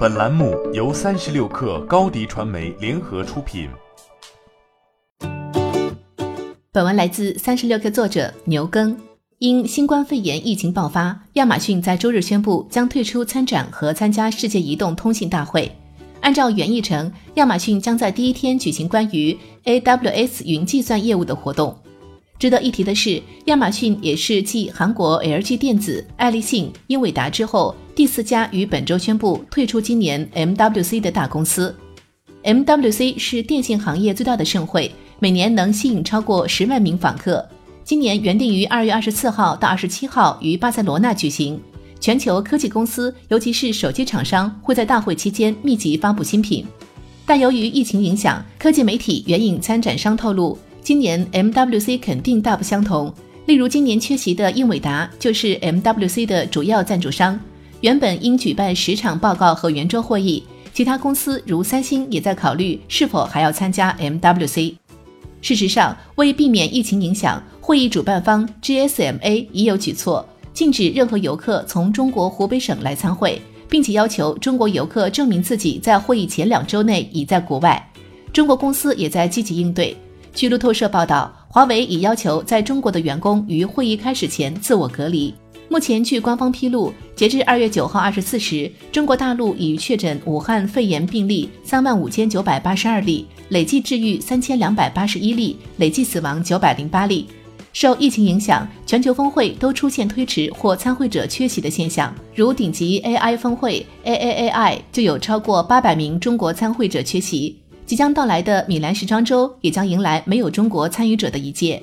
本栏目由三十六氪高低传媒联合出品。本文来自三十六氪作者牛耕。因新冠肺炎疫情爆发，亚马逊在周日宣布将退出参展和参加世界移动通信大会。按照原议程，亚马逊将在第一天举行关于 AWS 云计算业务的活动。值得一提的是，亚马逊也是继韩国 LG 电子、爱立信、英伟达之后第四家于本周宣布退出今年 MWC 的大公司。MWC 是电信行业最大的盛会，每年能吸引超过十万名访客。今年原定于二月二十四号到二十七号于巴塞罗那举行。全球科技公司，尤其是手机厂商，会在大会期间密集发布新品。但由于疫情影响，科技媒体援引参展商透露。今年 MWC 肯定大不相同。例如，今年缺席的英伟达就是 MWC 的主要赞助商，原本应举办十场报告和圆桌会议。其他公司如三星也在考虑是否还要参加 MWC。事实上，为避免疫情影响，会议主办方 GSMA 已有举措，禁止任何游客从中国湖北省来参会，并且要求中国游客证明自己在会议前两周内已在国外。中国公司也在积极应对。据路透社报道，华为已要求在中国的员工于会议开始前自我隔离。目前，据官方披露，截至二月九号二十四时，中国大陆已确诊武汉肺炎病例三万五千九百八十二例，累计治愈三千两百八十一例，累计死亡九百零八例。受疫情影响，全球峰会都出现推迟或参会者缺席的现象。如顶级 AI 峰会 AAAI 就有超过八百名中国参会者缺席。即将到来的米兰时装周也将迎来没有中国参与者的一届。